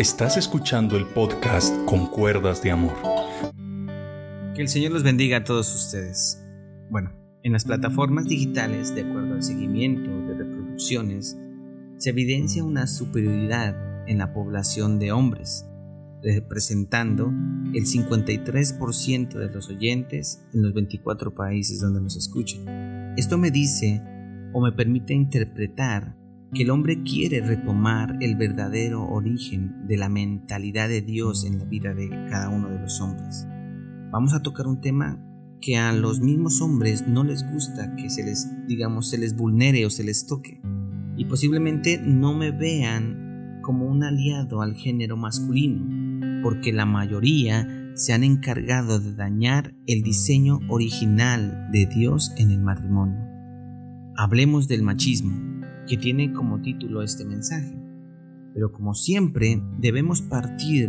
Estás escuchando el podcast Con Cuerdas de Amor. Que el Señor los bendiga a todos ustedes. Bueno, en las plataformas digitales, de acuerdo al seguimiento de reproducciones, se evidencia una superioridad en la población de hombres, representando el 53% de los oyentes en los 24 países donde nos escuchan. Esto me dice o me permite interpretar que el hombre quiere retomar el verdadero origen de la mentalidad de Dios en la vida de cada uno de los hombres. Vamos a tocar un tema que a los mismos hombres no les gusta que se les, digamos, se les vulnere o se les toque. Y posiblemente no me vean como un aliado al género masculino, porque la mayoría se han encargado de dañar el diseño original de Dios en el matrimonio. Hablemos del machismo que tiene como título este mensaje. Pero como siempre, debemos partir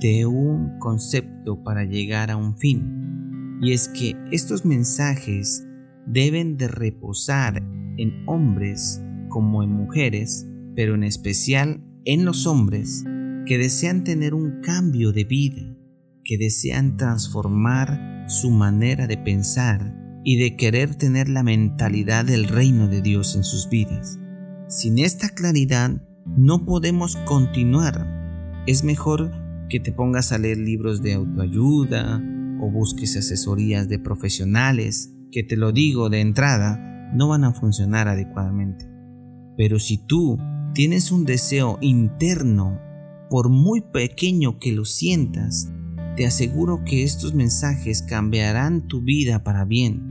de un concepto para llegar a un fin. Y es que estos mensajes deben de reposar en hombres como en mujeres, pero en especial en los hombres que desean tener un cambio de vida, que desean transformar su manera de pensar y de querer tener la mentalidad del reino de Dios en sus vidas. Sin esta claridad no podemos continuar. Es mejor que te pongas a leer libros de autoayuda o busques asesorías de profesionales que te lo digo de entrada, no van a funcionar adecuadamente. Pero si tú tienes un deseo interno, por muy pequeño que lo sientas, te aseguro que estos mensajes cambiarán tu vida para bien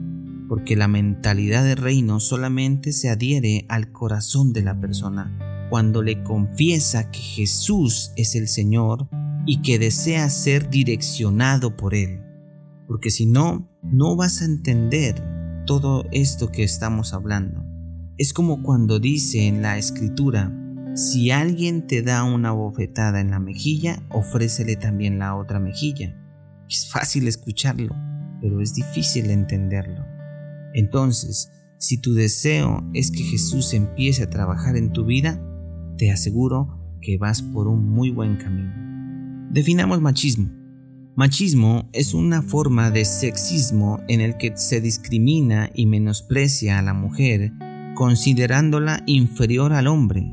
porque la mentalidad de reino solamente se adhiere al corazón de la persona cuando le confiesa que Jesús es el Señor y que desea ser direccionado por Él. Porque si no, no vas a entender todo esto que estamos hablando. Es como cuando dice en la escritura, si alguien te da una bofetada en la mejilla, ofrécele también la otra mejilla. Es fácil escucharlo, pero es difícil entenderlo. Entonces, si tu deseo es que Jesús empiece a trabajar en tu vida, te aseguro que vas por un muy buen camino. Definamos machismo. Machismo es una forma de sexismo en el que se discrimina y menosprecia a la mujer considerándola inferior al hombre.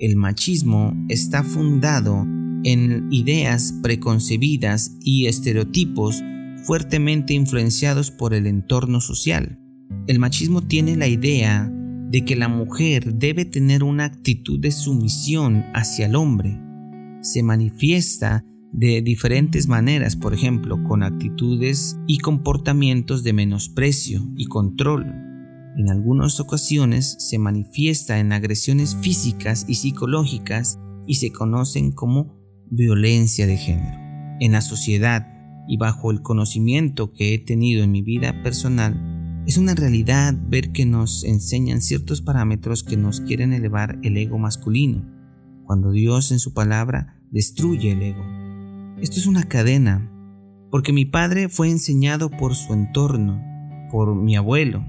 El machismo está fundado en ideas preconcebidas y estereotipos fuertemente influenciados por el entorno social. El machismo tiene la idea de que la mujer debe tener una actitud de sumisión hacia el hombre. Se manifiesta de diferentes maneras, por ejemplo, con actitudes y comportamientos de menosprecio y control. En algunas ocasiones se manifiesta en agresiones físicas y psicológicas y se conocen como violencia de género. En la sociedad y bajo el conocimiento que he tenido en mi vida personal, es una realidad ver que nos enseñan ciertos parámetros que nos quieren elevar el ego masculino, cuando Dios en su palabra destruye el ego. Esto es una cadena, porque mi padre fue enseñado por su entorno, por mi abuelo,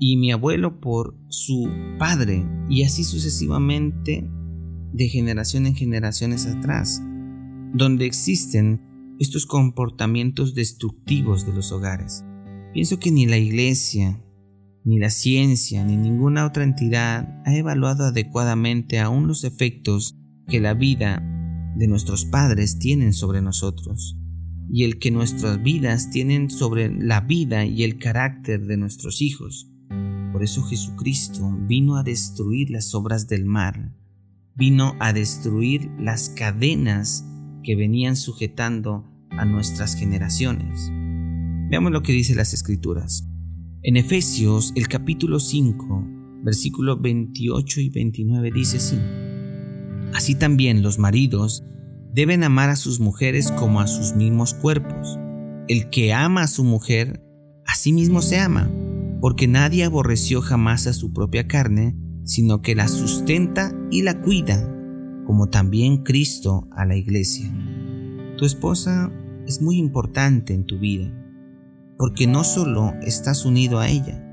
y mi abuelo por su padre, y así sucesivamente de generación en generaciones atrás, donde existen estos comportamientos destructivos de los hogares. Pienso que ni la iglesia, ni la ciencia, ni ninguna otra entidad ha evaluado adecuadamente aún los efectos que la vida de nuestros padres tienen sobre nosotros y el que nuestras vidas tienen sobre la vida y el carácter de nuestros hijos. Por eso Jesucristo vino a destruir las obras del mar, vino a destruir las cadenas que venían sujetando a nuestras generaciones. Veamos lo que dice las escrituras. En Efesios, el capítulo 5, versículos 28 y 29 dice así. Así también los maridos deben amar a sus mujeres como a sus mismos cuerpos. El que ama a su mujer, a sí mismo se ama, porque nadie aborreció jamás a su propia carne, sino que la sustenta y la cuida, como también Cristo a la iglesia. Tu esposa es muy importante en tu vida porque no solo estás unido a ella,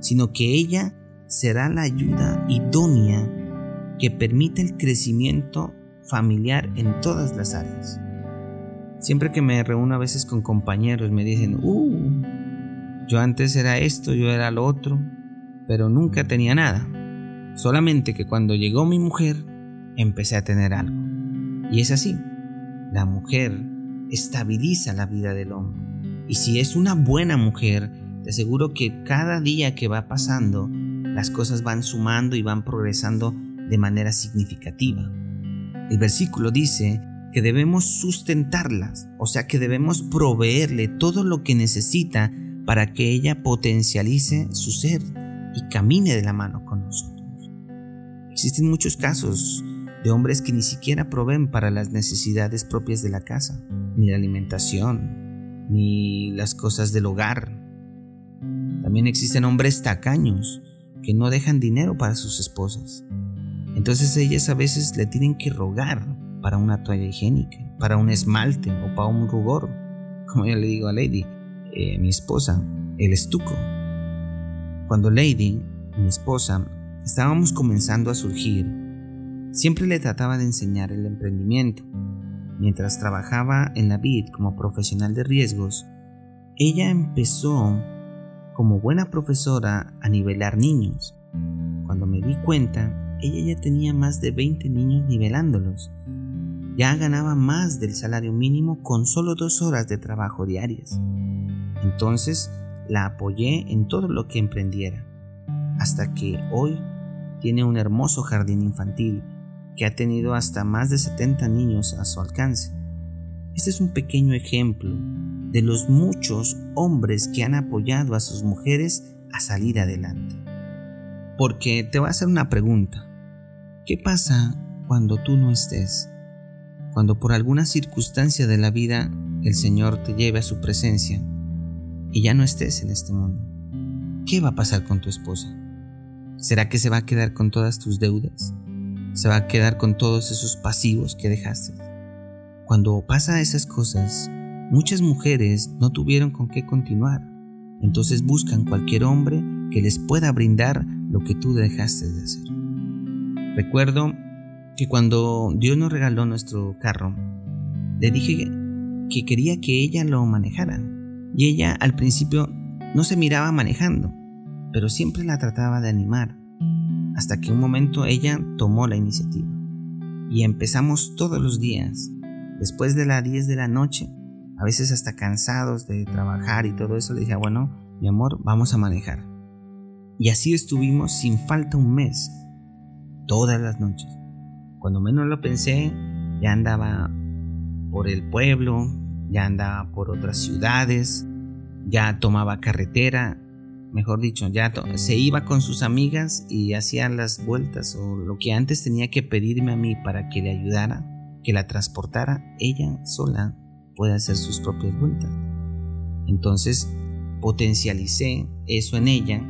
sino que ella será la ayuda idónea que permita el crecimiento familiar en todas las áreas. Siempre que me reúno a veces con compañeros me dicen, uh, yo antes era esto, yo era lo otro, pero nunca tenía nada. Solamente que cuando llegó mi mujer, empecé a tener algo. Y es así. La mujer estabiliza la vida del hombre. Y si es una buena mujer, te aseguro que cada día que va pasando, las cosas van sumando y van progresando de manera significativa. El versículo dice que debemos sustentarlas, o sea que debemos proveerle todo lo que necesita para que ella potencialice su ser y camine de la mano con nosotros. Existen muchos casos de hombres que ni siquiera proveen para las necesidades propias de la casa, ni la alimentación, ni las cosas del hogar. También existen hombres tacaños que no dejan dinero para sus esposas. Entonces ellas a veces le tienen que rogar para una toalla higiénica, para un esmalte o para un rubor. Como yo le digo a Lady, eh, mi esposa, el estuco. Cuando Lady, mi esposa, estábamos comenzando a surgir, siempre le trataba de enseñar el emprendimiento. Mientras trabajaba en la BID como profesional de riesgos, ella empezó como buena profesora a nivelar niños. Cuando me di cuenta, ella ya tenía más de 20 niños nivelándolos ya ganaba más del salario mínimo con solo dos horas de trabajo diarias. Entonces la apoyé en todo lo que emprendiera, hasta que hoy tiene un hermoso jardín infantil que ha tenido hasta más de 70 niños a su alcance. Este es un pequeño ejemplo de los muchos hombres que han apoyado a sus mujeres a salir adelante. Porque te voy a hacer una pregunta. ¿Qué pasa cuando tú no estés? cuando por alguna circunstancia de la vida el Señor te lleve a su presencia y ya no estés en este mundo, ¿qué va a pasar con tu esposa? ¿Será que se va a quedar con todas tus deudas? ¿Se va a quedar con todos esos pasivos que dejaste? Cuando pasa esas cosas, muchas mujeres no tuvieron con qué continuar, entonces buscan cualquier hombre que les pueda brindar lo que tú dejaste de hacer. Recuerdo que cuando Dios nos regaló nuestro carro, le dije que quería que ella lo manejara. Y ella al principio no se miraba manejando, pero siempre la trataba de animar, hasta que un momento ella tomó la iniciativa. Y empezamos todos los días, después de las 10 de la noche, a veces hasta cansados de trabajar y todo eso, le dije, bueno, mi amor, vamos a manejar. Y así estuvimos sin falta un mes, todas las noches. Cuando menos lo pensé, ya andaba por el pueblo, ya andaba por otras ciudades, ya tomaba carretera, mejor dicho, ya se iba con sus amigas y hacía las vueltas o lo que antes tenía que pedirme a mí para que le ayudara, que la transportara, ella sola puede hacer sus propias vueltas. Entonces potencialicé eso en ella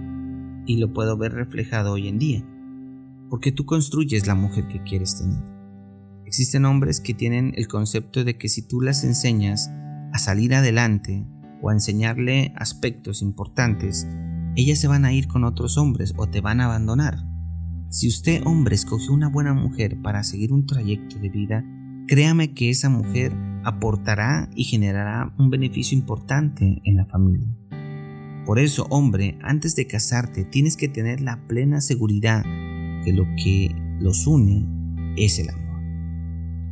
y lo puedo ver reflejado hoy en día porque tú construyes la mujer que quieres tener. Existen hombres que tienen el concepto de que si tú las enseñas a salir adelante o a enseñarle aspectos importantes, ellas se van a ir con otros hombres o te van a abandonar. Si usted, hombre, escogió una buena mujer para seguir un trayecto de vida, créame que esa mujer aportará y generará un beneficio importante en la familia. Por eso, hombre, antes de casarte tienes que tener la plena seguridad que lo que los une es el amor.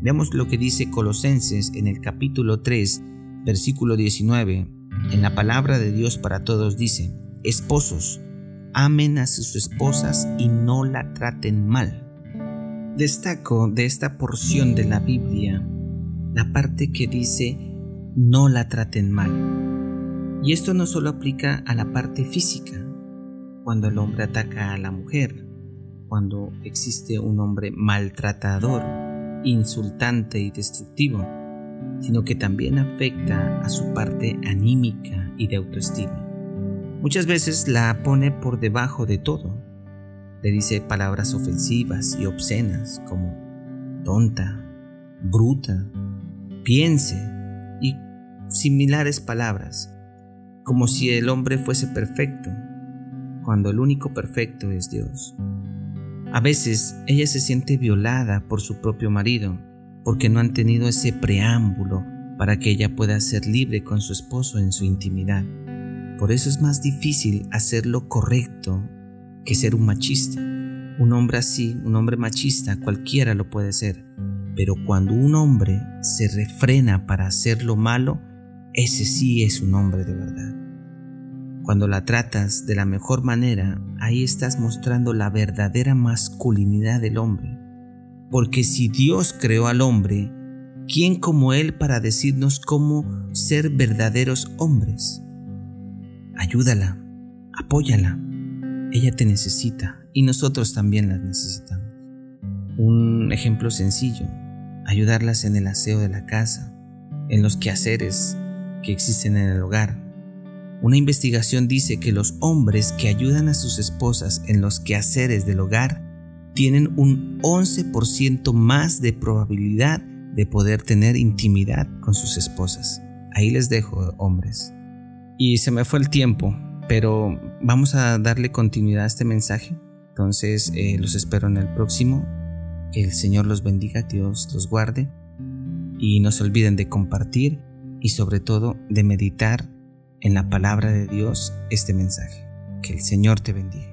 Veamos lo que dice Colosenses en el capítulo 3, versículo 19. En la palabra de Dios para todos dice, Esposos, amen a sus esposas y no la traten mal. Destaco de esta porción de la Biblia la parte que dice, no la traten mal. Y esto no solo aplica a la parte física, cuando el hombre ataca a la mujer, cuando existe un hombre maltratador, insultante y destructivo, sino que también afecta a su parte anímica y de autoestima. Muchas veces la pone por debajo de todo. Le dice palabras ofensivas y obscenas como tonta, bruta, piense y similares palabras, como si el hombre fuese perfecto, cuando el único perfecto es Dios. A veces ella se siente violada por su propio marido porque no han tenido ese preámbulo para que ella pueda ser libre con su esposo en su intimidad. Por eso es más difícil hacer lo correcto que ser un machista. Un hombre así, un hombre machista, cualquiera lo puede ser. Pero cuando un hombre se refrena para hacer lo malo, ese sí es un hombre de verdad. Cuando la tratas de la mejor manera, ahí estás mostrando la verdadera masculinidad del hombre. Porque si Dios creó al hombre, ¿quién como Él para decirnos cómo ser verdaderos hombres? Ayúdala, apóyala. Ella te necesita y nosotros también la necesitamos. Un ejemplo sencillo, ayudarlas en el aseo de la casa, en los quehaceres que existen en el hogar. Una investigación dice que los hombres que ayudan a sus esposas en los quehaceres del hogar tienen un 11% más de probabilidad de poder tener intimidad con sus esposas. Ahí les dejo, hombres. Y se me fue el tiempo, pero vamos a darle continuidad a este mensaje. Entonces eh, los espero en el próximo. Que el Señor los bendiga, Dios los guarde. Y no se olviden de compartir y sobre todo de meditar en la palabra de Dios este mensaje. Que el Señor te bendiga.